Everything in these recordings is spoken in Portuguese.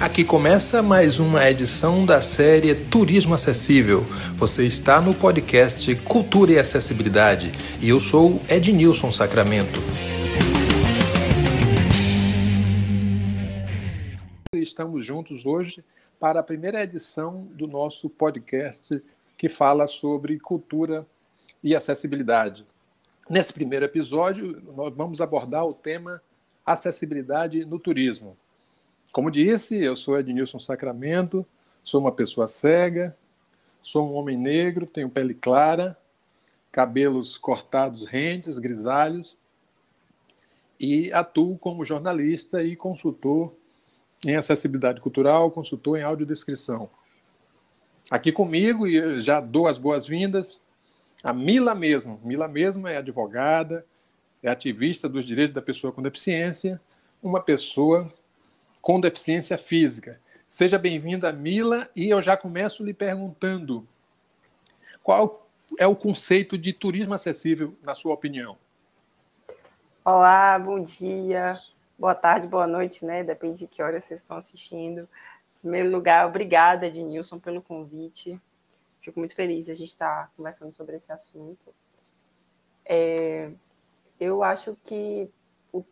Aqui começa mais uma edição da série Turismo Acessível. Você está no podcast Cultura e Acessibilidade e eu sou Ednilson Sacramento. Estamos juntos hoje para a primeira edição do nosso podcast que fala sobre cultura e acessibilidade. Nesse primeiro episódio, nós vamos abordar o tema acessibilidade no turismo. Como disse, eu sou Ednilson Sacramento, sou uma pessoa cega, sou um homem negro, tenho pele clara, cabelos cortados rentes, grisalhos, e atuo como jornalista e consultor em acessibilidade cultural, consultor em audiodescrição. Aqui comigo, e já dou as boas-vindas, a Mila mesmo. Mila mesmo é advogada, é ativista dos direitos da pessoa com deficiência, uma pessoa com deficiência física. Seja bem-vinda, Mila, e eu já começo lhe perguntando qual é o conceito de turismo acessível, na sua opinião? Olá, bom dia, boa tarde, boa noite, né? Depende de que hora vocês estão assistindo. Em primeiro lugar, obrigada, Ednilson, pelo convite. Fico muito feliz de a gente estar conversando sobre esse assunto. É, eu acho que o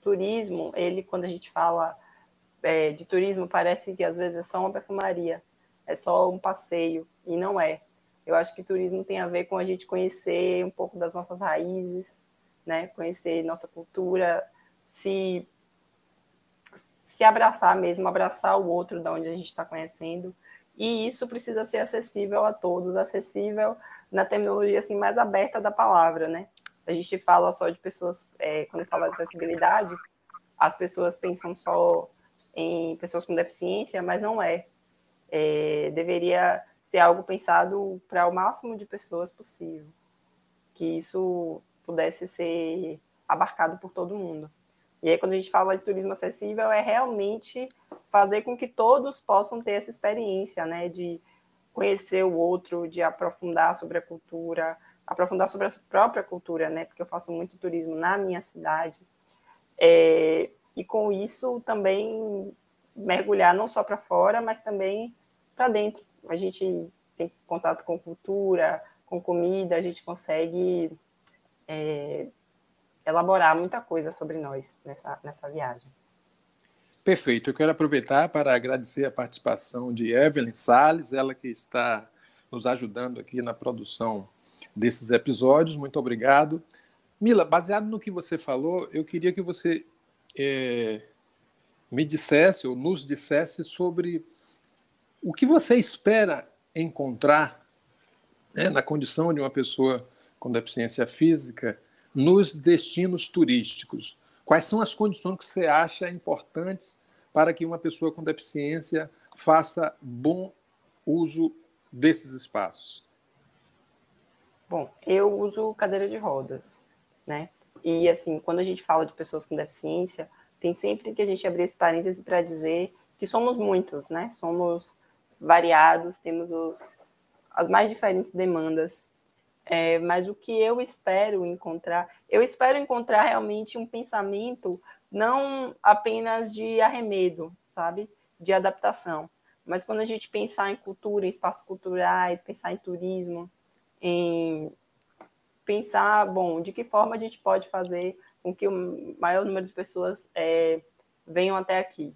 turismo, ele, quando a gente fala é, de turismo, parece que às vezes é só uma perfumaria, é só um passeio, e não é. Eu acho que turismo tem a ver com a gente conhecer um pouco das nossas raízes, né? conhecer nossa cultura, se, se abraçar mesmo, abraçar o outro da onde a gente está conhecendo. E isso precisa ser acessível a todos, acessível na terminologia assim, mais aberta da palavra, né? a gente fala só de pessoas, é, quando fala de acessibilidade, as pessoas pensam só em pessoas com deficiência, mas não é. é deveria ser algo pensado para o máximo de pessoas possível, que isso pudesse ser abarcado por todo mundo. E aí, quando a gente fala de turismo acessível, é realmente fazer com que todos possam ter essa experiência, né, de conhecer o outro, de aprofundar sobre a cultura, aprofundar sobre a própria cultura, né? Porque eu faço muito turismo na minha cidade. É, e com isso também mergulhar não só para fora, mas também para dentro. A gente tem contato com cultura, com comida, a gente consegue é, elaborar muita coisa sobre nós nessa, nessa viagem. Perfeito. Eu quero aproveitar para agradecer a participação de Evelyn Sales, ela que está nos ajudando aqui na produção desses episódios. Muito obrigado. Mila, baseado no que você falou, eu queria que você é, me dissesse ou nos dissesse sobre o que você espera encontrar né, na condição de uma pessoa com deficiência física nos destinos turísticos. Quais são as condições que você acha importantes para que uma pessoa com deficiência faça bom uso desses espaços? Bom, eu uso cadeira de rodas, né? E assim, quando a gente fala de pessoas com deficiência, tem sempre que a gente abrir esse parêntese para dizer que somos muitos, né? Somos variados, temos os, as mais diferentes demandas. É, mas o que eu espero encontrar, eu espero encontrar realmente um pensamento não apenas de arremedo, sabe? De adaptação. Mas quando a gente pensar em cultura, em espaços culturais, pensar em turismo, em pensar, bom, de que forma a gente pode fazer com que o maior número de pessoas é, venham até aqui.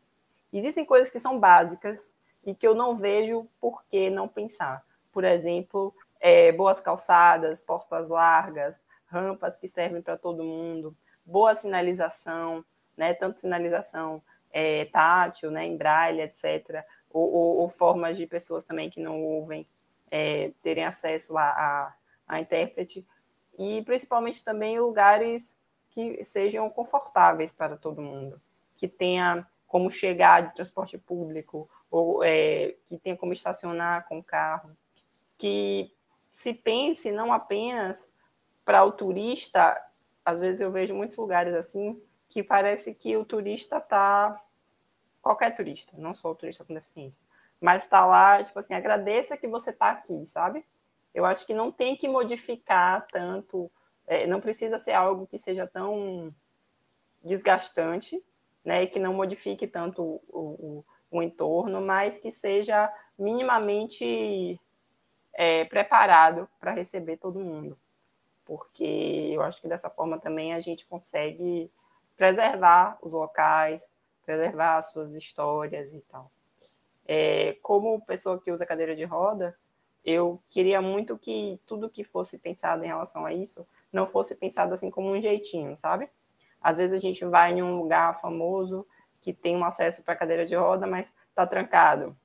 Existem coisas que são básicas e que eu não vejo por que não pensar. Por exemplo, é, boas calçadas, portas largas, rampas que servem para todo mundo, boa sinalização, né, tanto sinalização é, tátil, né, em braille, etc., ou, ou, ou, formas de pessoas também que não ouvem é, terem acesso a, a, a intérprete, e principalmente também lugares que sejam confortáveis para todo mundo, que tenha como chegar de transporte público, ou é, que tenha como estacionar com carro, que se pense não apenas para o turista, às vezes eu vejo muitos lugares assim, que parece que o turista está, qualquer turista, não só o turista com deficiência, mas está lá, tipo assim, agradeça que você está aqui, sabe? Eu acho que não tem que modificar tanto, é, não precisa ser algo que seja tão desgastante, né, e que não modifique tanto o, o, o entorno, mas que seja minimamente é, preparado para receber todo mundo. Porque eu acho que dessa forma também a gente consegue preservar os locais, preservar as suas histórias e tal. É, como pessoa que usa cadeira de roda, eu queria muito que tudo que fosse pensado em relação a isso não fosse pensado assim como um jeitinho, sabe? Às vezes a gente vai em um lugar famoso que tem um acesso para cadeira de roda, mas está trancado.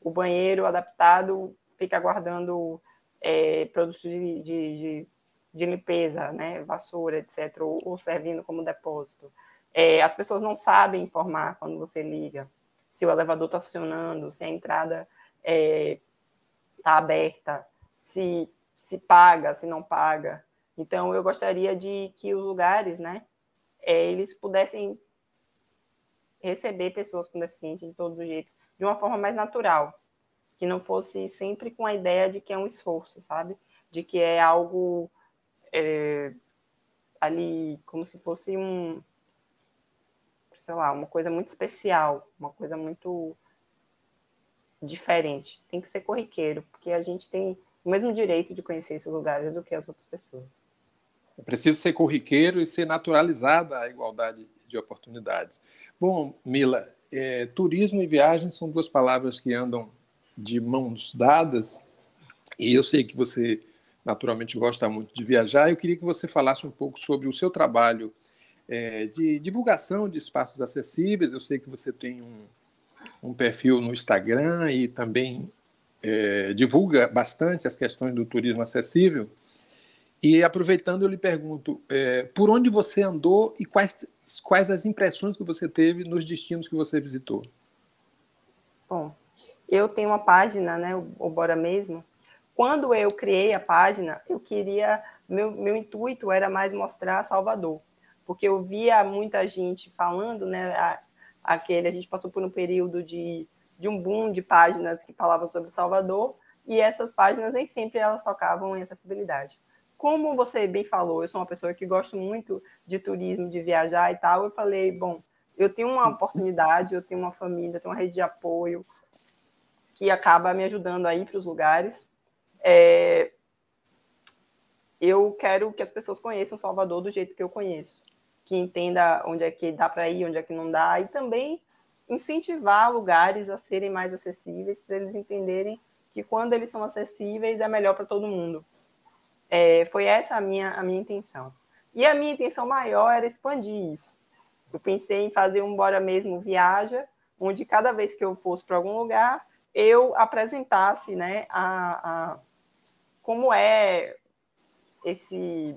O banheiro adaptado fica guardando é, produtos de, de, de, de, limpeza, né? vassoura, etc., ou, ou servindo como depósito. É, as pessoas não sabem informar quando você liga se o elevador está funcionando, se a entrada é, tá aberta, se, se paga, se não paga. Então, eu gostaria de que os lugares, né, é, eles pudessem receber pessoas com deficiência de todos os jeitos, de uma forma mais natural, que não fosse sempre com a ideia de que é um esforço, sabe? De que é algo é, ali como se fosse um, sei lá, uma coisa muito especial, uma coisa muito diferente. Tem que ser corriqueiro, porque a gente tem o mesmo direito de conhecer esses lugares do que as outras pessoas. É preciso ser corriqueiro e ser naturalizada a igualdade de oportunidades. Bom, Mila, é, turismo e viagem são duas palavras que andam de mãos dadas, e eu sei que você naturalmente gosta muito de viajar. Eu queria que você falasse um pouco sobre o seu trabalho é, de divulgação de espaços acessíveis. Eu sei que você tem um, um perfil no Instagram e também é, divulga bastante as questões do turismo acessível. E aproveitando, eu lhe pergunto: é, por onde você andou e quais, quais as impressões que você teve nos destinos que você visitou? Bom, eu tenho uma página, né, o Bora Mesmo. Quando eu criei a página, eu queria, meu, meu intuito era mais mostrar Salvador, porque eu via muita gente falando, né, aquele, a gente passou por um período de, de um boom de páginas que falavam sobre Salvador, e essas páginas nem sempre elas tocavam em acessibilidade como você bem falou, eu sou uma pessoa que gosto muito de turismo, de viajar e tal. Eu falei, bom, eu tenho uma oportunidade, eu tenho uma família, tenho uma rede de apoio que acaba me ajudando a ir para os lugares. É... Eu quero que as pessoas conheçam Salvador do jeito que eu conheço, que entenda onde é que dá para ir, onde é que não dá, e também incentivar lugares a serem mais acessíveis para eles entenderem que quando eles são acessíveis é melhor para todo mundo. É, foi essa a minha, a minha intenção. E a minha intenção maior era expandir isso. Eu pensei em fazer um Bora Mesmo Viaja, onde cada vez que eu fosse para algum lugar, eu apresentasse né, a, a, como é esse.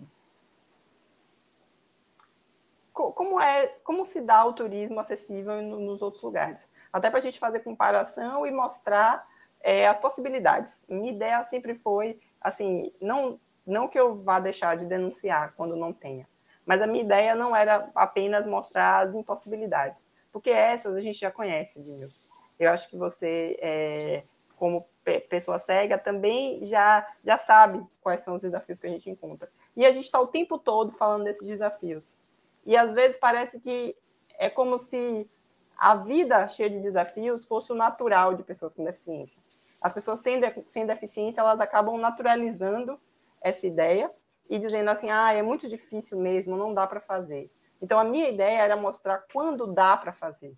Como, é, como se dá o turismo acessível nos outros lugares. Até para a gente fazer comparação e mostrar é, as possibilidades. Minha ideia sempre foi, assim, não não que eu vá deixar de denunciar quando não tenha, mas a minha ideia não era apenas mostrar as impossibilidades, porque essas a gente já conhece, Edmilson. Eu acho que você, é, como pessoa cega, também já, já sabe quais são os desafios que a gente encontra. E a gente está o tempo todo falando desses desafios. E às vezes parece que é como se a vida cheia de desafios fosse o natural de pessoas com deficiência. As pessoas sem, de, sem deficiência, elas acabam naturalizando essa ideia e dizendo assim, ah, é muito difícil mesmo, não dá para fazer. Então, a minha ideia era mostrar quando dá para fazer.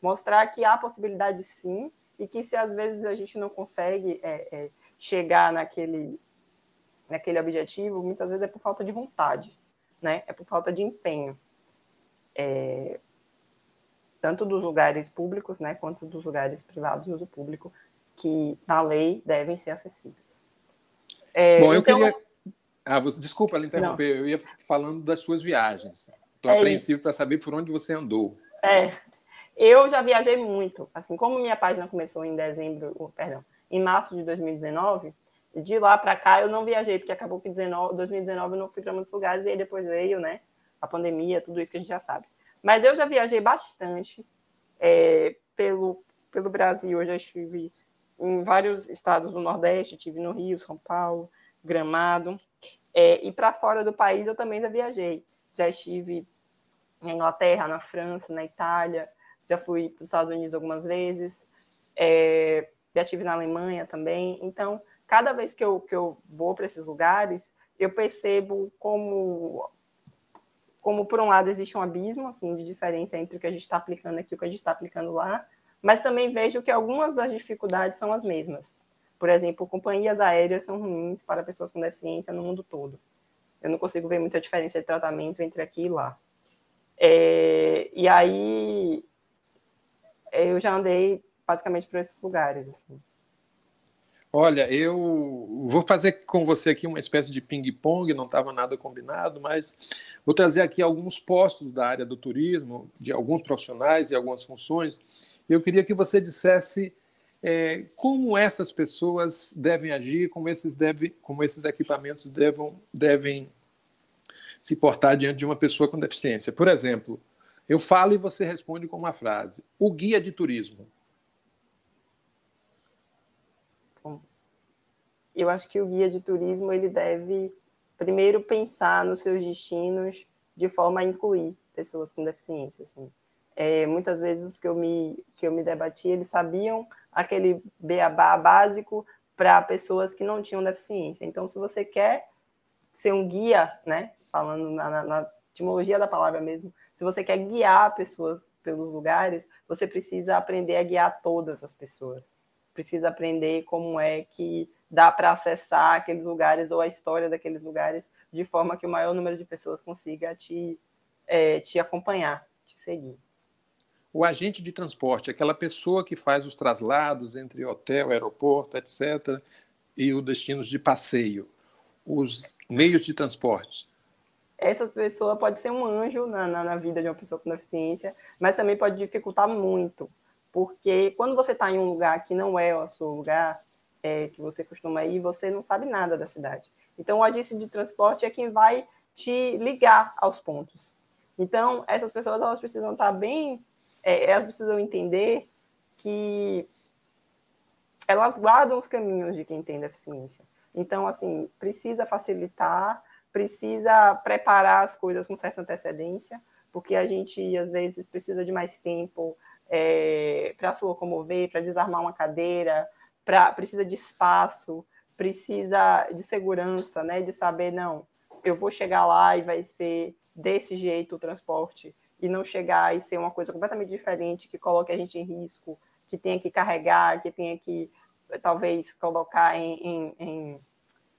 Mostrar que há possibilidade sim, e que se às vezes a gente não consegue é, é, chegar naquele, naquele objetivo, muitas vezes é por falta de vontade, né? é por falta de empenho. É, tanto dos lugares públicos, né, quanto dos lugares privados de uso público, que na lei devem ser acessíveis. É, Bom, eu então, queria. Ah, você... Desculpa ela interromper, não. eu ia falando das suas viagens. Estou é apreensivo para saber por onde você andou. É, eu já viajei muito. Assim, como minha página começou em dezembro, perdão, em março de 2019, de lá para cá eu não viajei, porque acabou que em 2019 eu não fui para muitos lugares, e aí depois veio, né, a pandemia, tudo isso que a gente já sabe. Mas eu já viajei bastante é, pelo, pelo Brasil, eu já estive em vários estados do Nordeste, tive no Rio, São Paulo, Gramado. É, e para fora do país eu também já viajei. Já estive na Inglaterra, na França, na Itália, já fui para os Estados Unidos algumas vezes, é, já estive na Alemanha também. Então, cada vez que eu, que eu vou para esses lugares, eu percebo como, como, por um lado, existe um abismo assim, de diferença entre o que a gente está aplicando aqui e o que a gente está aplicando lá, mas também vejo que algumas das dificuldades são as mesmas. Por exemplo, companhias aéreas são ruins para pessoas com deficiência no mundo todo. Eu não consigo ver muita diferença de tratamento entre aqui e lá. É, e aí, eu já andei basicamente por esses lugares. Assim. Olha, eu vou fazer com você aqui uma espécie de ping-pong, não estava nada combinado, mas vou trazer aqui alguns postos da área do turismo, de alguns profissionais e algumas funções. Eu queria que você dissesse é, como essas pessoas devem agir, como esses, deve, como esses equipamentos devem, devem se portar diante de uma pessoa com deficiência. Por exemplo, eu falo e você responde com uma frase: o guia de turismo. Eu acho que o guia de turismo ele deve primeiro pensar nos seus destinos de forma a incluir pessoas com deficiência. Assim. É, muitas vezes os que eu me que eu me debati eles sabiam aquele beabá básico para pessoas que não tinham deficiência. Então, se você quer ser um guia, né, falando na, na, na etimologia da palavra mesmo, se você quer guiar pessoas pelos lugares, você precisa aprender a guiar todas as pessoas. Precisa aprender como é que dá para acessar aqueles lugares ou a história daqueles lugares de forma que o maior número de pessoas consiga te, é, te acompanhar, te seguir. O agente de transporte, aquela pessoa que faz os traslados entre hotel, aeroporto, etc., e os destinos de passeio, os meios de transporte. Essa pessoa pode ser um anjo na, na, na vida de uma pessoa com deficiência, mas também pode dificultar muito, porque quando você está em um lugar que não é o seu lugar, é, que você costuma ir, você não sabe nada da cidade. Então, o agente de transporte é quem vai te ligar aos pontos. Então, essas pessoas elas precisam estar bem, é, elas precisam entender que elas guardam os caminhos de quem tem deficiência. Então, assim, precisa facilitar, precisa preparar as coisas com certa antecedência, porque a gente, às vezes, precisa de mais tempo é, para se locomover, para desarmar uma cadeira, pra, precisa de espaço, precisa de segurança, né? De saber, não, eu vou chegar lá e vai ser desse jeito o transporte, e não chegar e ser uma coisa completamente diferente, que coloque a gente em risco, que tenha que carregar, que tenha que talvez colocar em, em, em,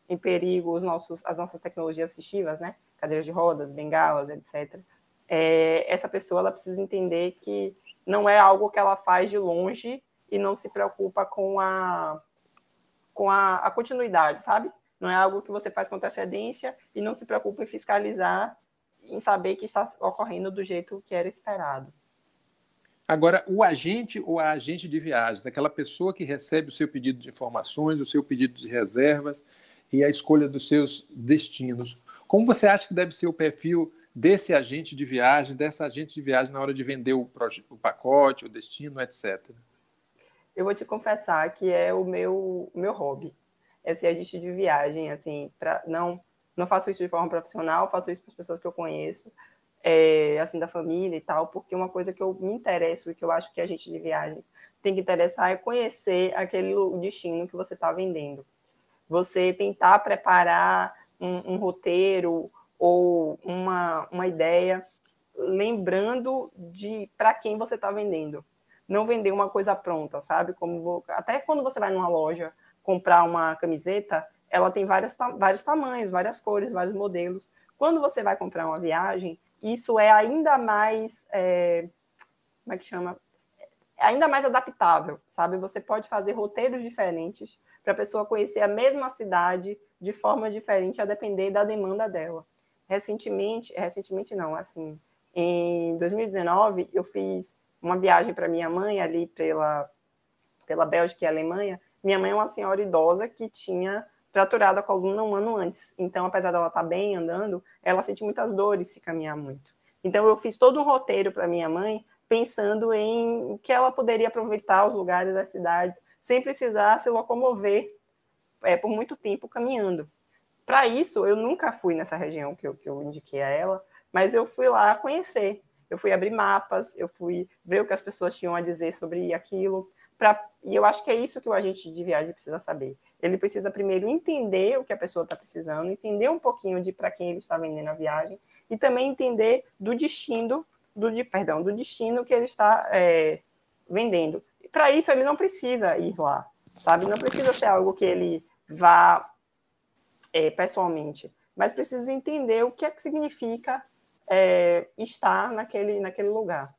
em perigo os nossos, as nossas tecnologias assistivas, né? Cadeiras de rodas, bengalas, etc. É, essa pessoa ela precisa entender que não é algo que ela faz de longe e não se preocupa com a, com a, a continuidade, sabe? Não é algo que você faz com antecedência e não se preocupa em fiscalizar, em saber que está ocorrendo do jeito que era esperado. Agora, o agente ou a agente de viagens, aquela pessoa que recebe o seu pedido de informações, o seu pedido de reservas e a escolha dos seus destinos. Como você acha que deve ser o perfil desse agente de viagem, dessa agente de viagem na hora de vender o, o pacote, o destino, etc.? eu vou te confessar que é o meu, meu hobby. Esse agente de viagem, assim, pra, não, não faço isso de forma profissional, faço isso para as pessoas que eu conheço, é, assim, da família e tal, porque uma coisa que eu me interesso e que eu acho que a gente de viagens tem que interessar é conhecer aquele destino que você está vendendo. Você tentar preparar um, um roteiro ou uma, uma ideia lembrando de para quem você está vendendo não vender uma coisa pronta, sabe? Como vou... até quando você vai numa loja comprar uma camiseta, ela tem vários, vários tamanhos, várias cores, vários modelos. Quando você vai comprar uma viagem, isso é ainda mais, é... como é que chama? É ainda mais adaptável, sabe? Você pode fazer roteiros diferentes para a pessoa conhecer a mesma cidade de forma diferente, a depender da demanda dela. Recentemente, recentemente não, assim, em 2019 eu fiz uma viagem para minha mãe ali pela, pela Bélgica e Alemanha. Minha mãe é uma senhora idosa que tinha fraturado a coluna um ano antes. Então, apesar dela estar tá bem andando, ela sente muitas dores se caminhar muito. Então, eu fiz todo um roteiro para minha mãe, pensando em que ela poderia aproveitar os lugares das cidades sem precisar se locomover é, por muito tempo caminhando. Para isso, eu nunca fui nessa região que eu, que eu indiquei a ela, mas eu fui lá conhecer. eu fui abrir mapas, eu fui ver o que as pessoas tinham a dizer sobre aquilo. Pra, e eu acho que é isso que o agente de viagem precisa saber. Ele precisa primeiro entender o que a pessoa está precisando, entender um pouquinho de para quem ele está vendendo a viagem e também entender do destino, do de, perdão, do destino que ele está é, vendendo. Para isso ele não precisa ir lá, sabe? Não precisa ser algo que ele vá é, pessoalmente, mas precisa entender o que é que significa é, estar naquele, naquele lugar.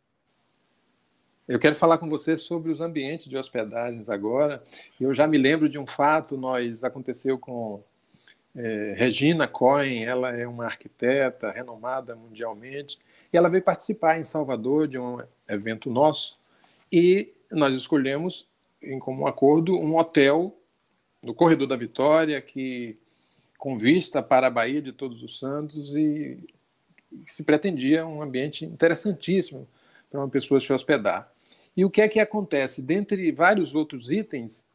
Eu quero falar com você sobre os ambientes de hospedagens agora. Eu já me lembro de um fato, nós aconteceu com é, Regina Cohen, ela é uma arquiteta renomada mundialmente, e ela veio participar em Salvador de um evento nosso, e nós escolhemos, em comum acordo, um hotel no Corredor da Vitória, que com vista para a Baía de Todos os Santos, e se pretendia um ambiente interessantíssimo para uma pessoa se hospedar. E o que é que acontece? Dentre vários outros itens,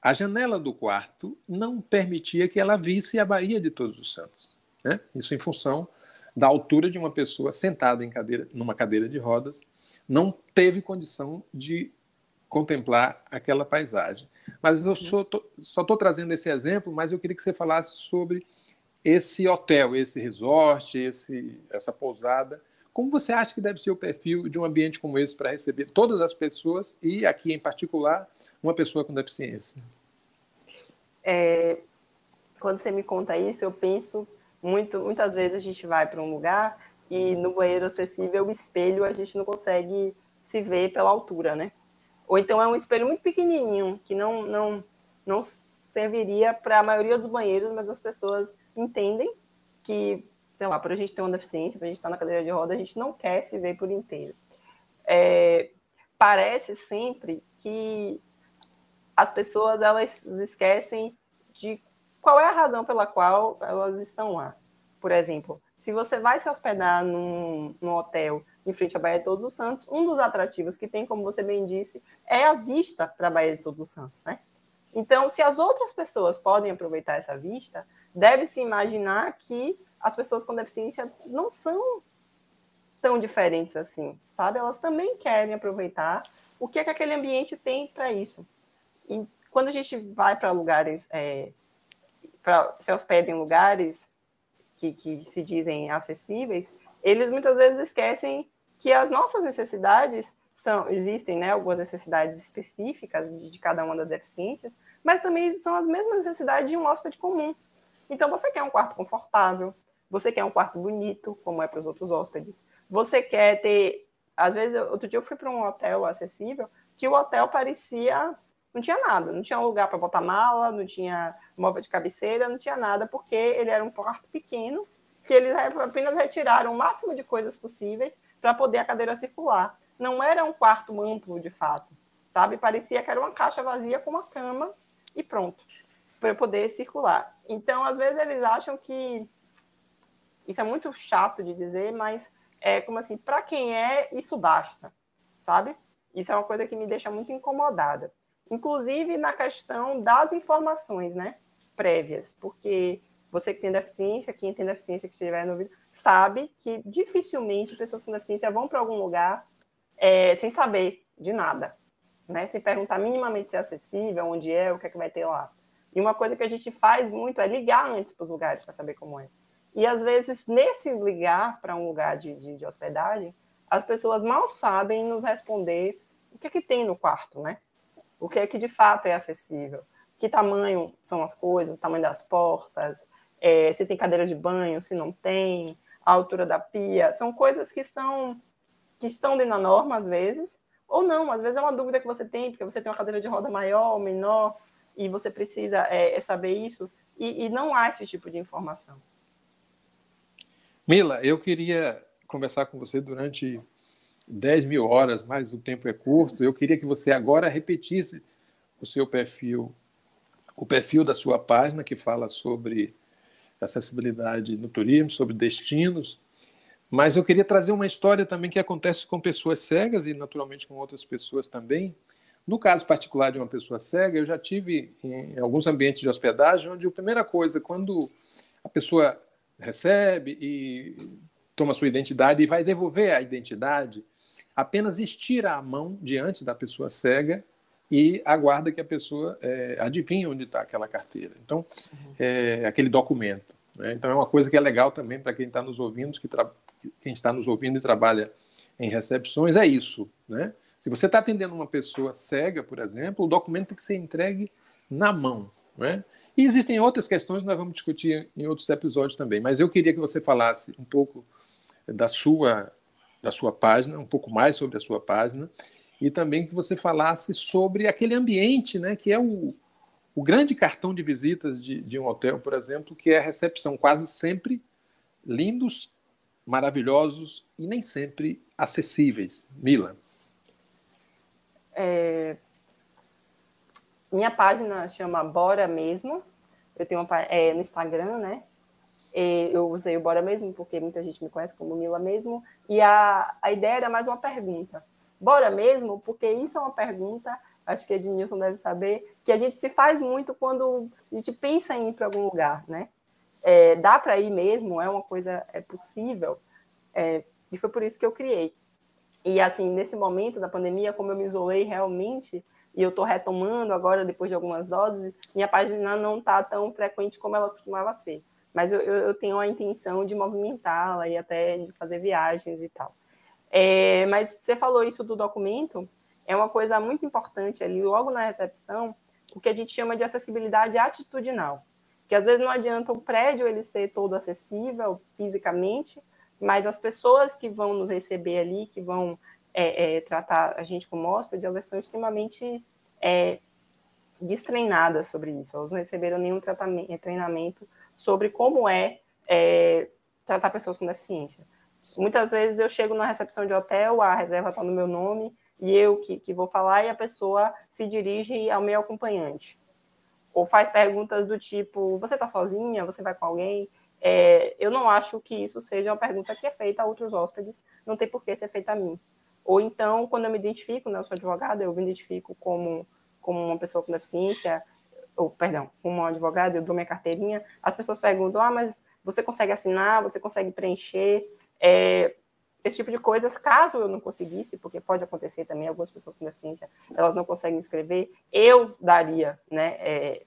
a janela do quarto não permitia que ela visse a Baía de Todos os Santos. Né? Isso em função da altura de uma pessoa sentada em cadeira, numa cadeira de rodas, não teve condição de contemplar aquela paisagem. Mas eu só estou trazendo esse exemplo, mas eu queria que você falasse sobre esse hotel, esse resort, esse, essa pousada, como você acha que deve ser o perfil de um ambiente como esse para receber todas as pessoas e, aqui em particular, uma pessoa com deficiência? É, quando você me conta isso, eu penso muito, muitas vezes a gente vai para um lugar e no banheiro acessível, o espelho a gente não consegue se ver pela altura, né? Ou então é um espelho muito pequenininho que não não não serviria para a maioria dos banheiros, mas as pessoas entendem que sei lá, por a gente ter uma deficiência, por a gente estar na cadeira de roda, a gente não quer se ver por inteiro. É, parece sempre que as pessoas elas esquecem de qual é a razão pela qual elas estão lá. Por exemplo, se você vai se hospedar num, num hotel em frente à Baía de Todos os Santos, um dos atrativos que tem, como você bem disse, é a vista para a Baía de Todos os Santos, né? Então, se as outras pessoas podem aproveitar essa vista, deve-se imaginar que as pessoas com deficiência não são tão diferentes assim, sabe? Elas também querem aproveitar o que é que aquele ambiente tem para isso. E quando a gente vai para lugares, é, para se hospeda em lugares que, que se dizem acessíveis, eles muitas vezes esquecem que as nossas necessidades são, existem, né, algumas necessidades específicas de, de cada uma das deficiências, mas também são as mesmas necessidades de um hóspede comum. Então, você quer um quarto confortável, você quer um quarto bonito, como é para os outros hóspedes. Você quer ter. Às vezes, outro dia eu fui para um hotel acessível que o hotel parecia. Não tinha nada, não tinha lugar para botar mala, não tinha móvel de cabeceira, não tinha nada, porque ele era um quarto pequeno, que eles apenas retiraram o máximo de coisas possíveis para poder a cadeira circular. Não era um quarto amplo, de fato, sabe? Parecia que era uma caixa vazia com uma cama e pronto, para poder circular. Então, às vezes, eles acham que isso é muito chato de dizer, mas é como assim, para quem é, isso basta, sabe? Isso é uma coisa que me deixa muito incomodada. Inclusive na questão das informações, né? Prévias, porque você que tem deficiência, quem tem deficiência que estiver no vídeo, sabe que dificilmente pessoas com deficiência vão para algum lugar é, sem saber de nada, né? Sem perguntar minimamente se é acessível, onde é, o que é que vai ter lá. E uma coisa que a gente faz muito é ligar antes para os lugares para saber como é. E às vezes, nesse ligar para um lugar de, de, de, hospedagem, as pessoas mal sabem nos responder o que é que tem no quarto, né? O que é que de fato é acessível. Que tamanho são as coisas, o tamanho das portas, é, se tem cadeira de banho, se não tem, a altura da pia. São coisas que são que estão dentro da norma, às vezes, ou não. Às vezes é uma dúvida que você tem, porque você tem uma cadeira de roda maior ou menor, e você precisa é, é saber isso, e, e não há esse tipo de informação. Mila, eu queria conversar com você durante 10 mil horas, mas o tempo é curto. Eu queria que você agora repetisse o seu perfil, o perfil da sua página, que fala sobre acessibilidade no turismo, sobre destinos. Mas eu queria trazer uma história também que acontece com pessoas cegas e, naturalmente, com outras pessoas também. No caso particular de uma pessoa cega, eu já tive em alguns ambientes de hospedagem onde a primeira coisa, quando a pessoa recebe e toma sua identidade e vai devolver a identidade, apenas estira a mão diante da pessoa cega e aguarda que a pessoa é, adivinhe onde está aquela carteira. Então, é, aquele documento. Né? Então, é uma coisa que é legal também para quem está nos ouvindo, que quem está nos ouvindo e trabalha em recepções, é isso. Né? Se você está atendendo uma pessoa cega, por exemplo, o documento tem que ser entregue na mão. Né? E existem outras questões que nós vamos discutir em outros episódios também, mas eu queria que você falasse um pouco da sua, da sua página, um pouco mais sobre a sua página, e também que você falasse sobre aquele ambiente, né, que é o, o grande cartão de visitas de, de um hotel, por exemplo, que é a recepção, quase sempre lindos, maravilhosos e nem sempre acessíveis. Mila. É... Minha página chama Bora Mesmo. Eu tenho uma é, no Instagram, né? Eu usei o Bora Mesmo porque muita gente me conhece como Mila Mesmo. E a, a ideia era mais uma pergunta. Bora mesmo? Porque isso é uma pergunta, acho que Ednilson deve saber, que a gente se faz muito quando a gente pensa em ir para algum lugar, né? É, dá para ir mesmo? É uma coisa, é possível? É, e foi por isso que eu criei. E assim, nesse momento da pandemia, como eu me isolei realmente, e eu estou retomando agora, depois de algumas doses, minha página não está tão frequente como ela costumava ser. Mas eu, eu tenho a intenção de movimentá-la e até de fazer viagens e tal. É, mas você falou isso do documento, é uma coisa muito importante ali, logo na recepção, o que a gente chama de acessibilidade atitudinal. Que às vezes não adianta o prédio ele ser todo acessível fisicamente, mas as pessoas que vão nos receber ali, que vão é, é, tratar a gente como hóspede, elas são extremamente é, destreinadas sobre isso. Elas não receberam nenhum treinamento sobre como é, é tratar pessoas com deficiência. Muitas vezes eu chego na recepção de hotel, a reserva está no meu nome, e eu que, que vou falar, e a pessoa se dirige ao meu acompanhante. Ou faz perguntas do tipo: você está sozinha? Você vai com alguém? É, eu não acho que isso seja uma pergunta que é feita a outros hóspedes, não tem por que ser feita a mim. Ou então, quando eu me identifico, né, eu sou advogada, eu me identifico como, como uma pessoa com deficiência, ou, perdão, como uma advogada, eu dou minha carteirinha, as pessoas perguntam, ah, mas você consegue assinar, você consegue preencher? É, esse tipo de coisas, caso eu não conseguisse, porque pode acontecer também, algumas pessoas com deficiência, elas não conseguem escrever, eu daria, né, é,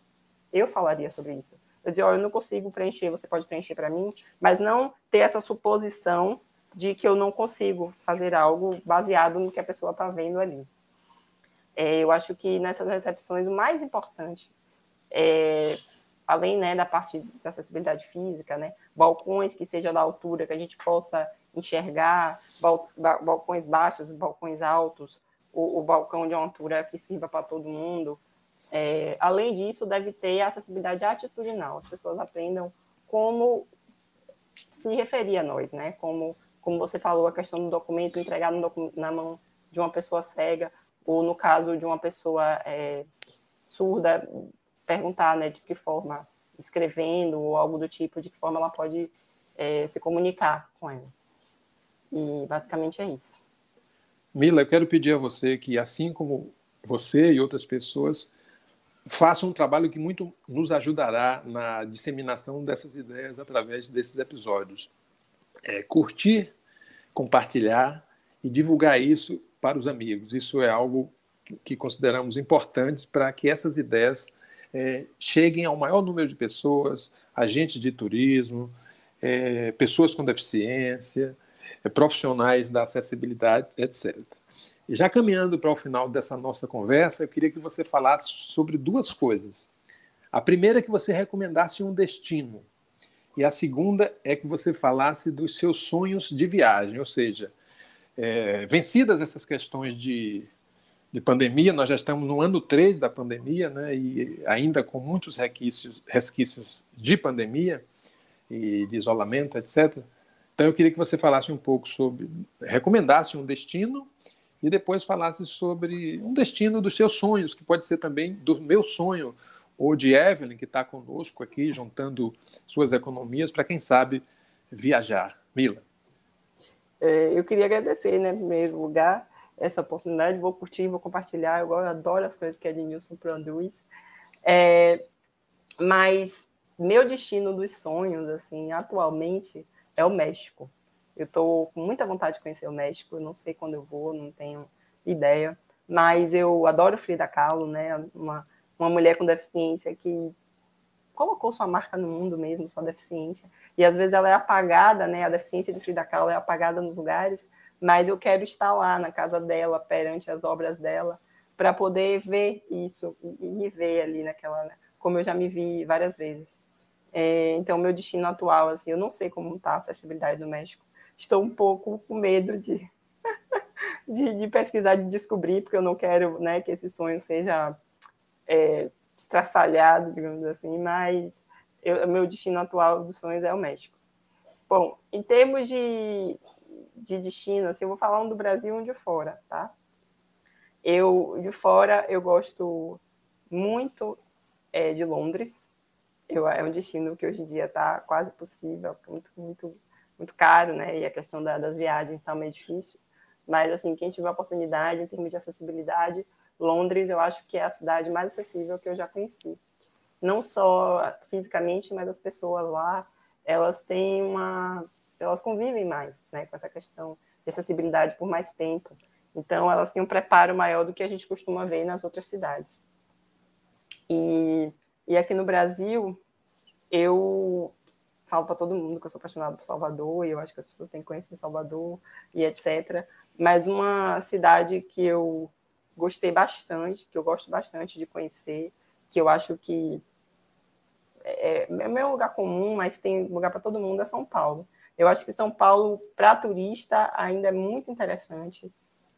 eu falaria sobre isso. Eu dizia, oh, eu não consigo preencher, você pode preencher para mim, mas não ter essa suposição de que eu não consigo fazer algo baseado no que a pessoa está vendo ali. É, eu acho que nessas recepções o mais importante é além né, da parte da acessibilidade física, né, balcões que seja da altura, que a gente possa enxergar, bal, balcões baixos, balcões altos, o, o, balcão de uma altura que sirva para todo mundo. É, além disso, deve ter acessibilidade atitudinal, as pessoas aprendam como se referir a nós, né? Como, como você falou, a questão do documento entregado na mão de uma pessoa cega, ou no caso de uma pessoa é, surda, perguntar né, de que forma, escrevendo ou algo do tipo, de que forma ela pode é, se comunicar com ela. E basicamente é isso. Mila, eu quero pedir a você que, assim como você e outras pessoas, façam um trabalho que muito nos ajudará na disseminação dessas ideias através desses episódios. É, curtir, compartilhar e divulgar isso para os amigos. Isso é algo que consideramos importante para que essas ideias é, cheguem ao maior número de pessoas, agentes de turismo, é, pessoas com deficiência, é, profissionais da acessibilidade, etc. E já caminhando para o final dessa nossa conversa, eu queria que você falasse sobre duas coisas. A primeira é que você recomendasse um destino. E a segunda é que você falasse dos seus sonhos de viagem, ou seja, é, vencidas essas questões de de pandemia, nós já estamos no ano 3 da pandemia, né, e ainda com muitos resquícios, resquícios de pandemia e de isolamento, etc. Então eu queria que você falasse um pouco sobre, recomendasse um destino e depois falasse sobre um destino dos seus sonhos, que pode ser também do meu sonho, ou de Evelyn, que está conosco aqui, juntando suas economias, para quem sabe viajar. Mila. É, eu queria agradecer, né, em primeiro lugar, essa oportunidade, vou curtir, vou compartilhar. Eu adoro as coisas que a Ednilson produz. É, mas meu destino dos sonhos, assim, atualmente, é o México. Eu estou com muita vontade de conhecer o México, eu não sei quando eu vou, não tenho ideia, mas eu adoro Frida Kahlo, né? Uma, uma mulher com deficiência que colocou sua marca no mundo mesmo, sua deficiência. E às vezes ela é apagada, né? A deficiência de Frida Kahlo é apagada nos lugares, mas eu quero estar lá na casa dela, perante as obras dela, para poder ver isso e me ver ali naquela, né? como eu já me vi várias vezes. É, então, meu destino atual, assim, eu não sei como está a acessibilidade no México. Estou um pouco com medo de, de, de, pesquisar, de descobrir, porque eu não quero né, que esse sonho seja é, estraçalhado, digamos assim, mas o meu destino atual dos sonhos é o México. Bom, em termos de, de destino, assim, eu vou falar um do Brasil e um de fora, tá? Eu, de fora, eu gosto muito é, de Londres. Eu, é um destino que hoje em dia está quase possível, muito, muito, muito caro, né? E a questão da, das viagens está meio difícil. Mas, assim, quem tiver oportunidade, em termos de acessibilidade, Londres eu acho que é a cidade mais acessível que eu já conheci. Não só fisicamente, mas as pessoas lá, elas têm uma... Elas convivem mais, né? Com essa questão de acessibilidade por mais tempo. Então, elas têm um preparo maior do que a gente costuma ver nas outras cidades. E, e aqui no Brasil, eu falo para todo mundo que eu sou apaixonada por Salvador, e eu acho que as pessoas têm que conhecer Salvador e etc. Mas uma cidade que eu gostei bastante, que eu gosto bastante de conhecer, que eu acho que é, é meu lugar comum, mas tem lugar para todo mundo, é São Paulo. Eu acho que São Paulo, para turista, ainda é muito interessante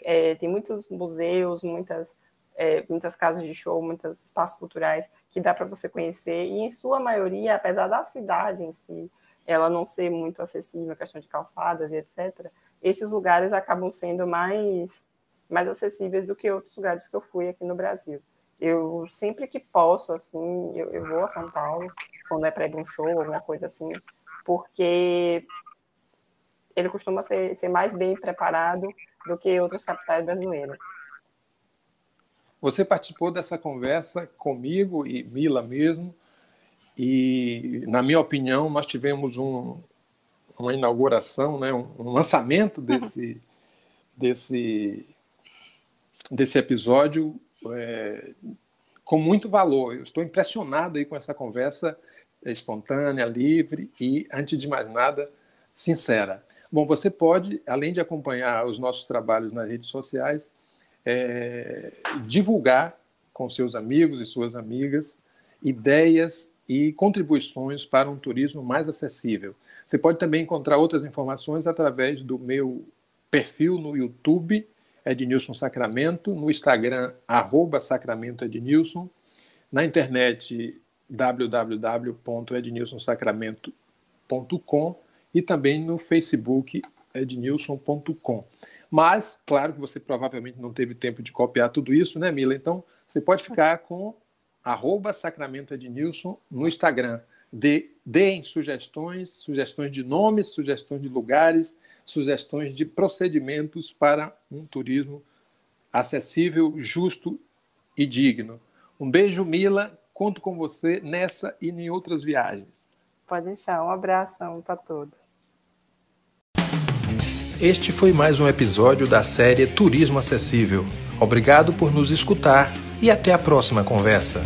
é, tem muitos museus, muitas, é, muitas casas de show, muitos espaços culturais que dá para você conhecer, e em sua maioria, apesar da cidade em si, ela não ser muito acessível, questão de calçadas e etc., esses lugares acabam sendo mais, mais acessíveis do que outros lugares que eu fui aqui no Brasil. Eu sempre que posso, assim, eu, eu vou a São Paulo, quando é para ir um show, alguma coisa assim, porque ele costuma ser, ser mais bem preparado do que outras capitais brasileiras. Você participou dessa conversa comigo e Mila mesmo, e, na minha opinião, nós tivemos um, uma inauguração, né, um, lançamento desse, desse, desse episódio é, com muito valor. Eu estou impressionado aí com essa conversa espontânea, livre e, antes de mais nada, sincera. Bom, você pode, além de acompanhar os nossos trabalhos nas redes sociais, é, divulgar com seus amigos e suas amigas ideias e contribuições para um turismo mais acessível. Você pode também encontrar outras informações através do meu perfil no YouTube, Ednilson Sacramento, no Instagram, arroba Sacramento Ednilson, na internet www.ednilsonsacramento.com e também no Facebook ednilson.com. Mas, claro que você provavelmente não teve tempo de copiar tudo isso, né, Mila? Então, você pode ficar com arroba Sacramento Ednilson no Instagram. Deem sugestões, sugestões de nomes, sugestões de lugares, sugestões de procedimentos para um turismo acessível, justo e digno. Um beijo, Mila. Conto com você nessa e em outras viagens. Pode deixar. Um abração para todos. Este foi mais um episódio da série Turismo Acessível. Obrigado por nos escutar e até a próxima conversa.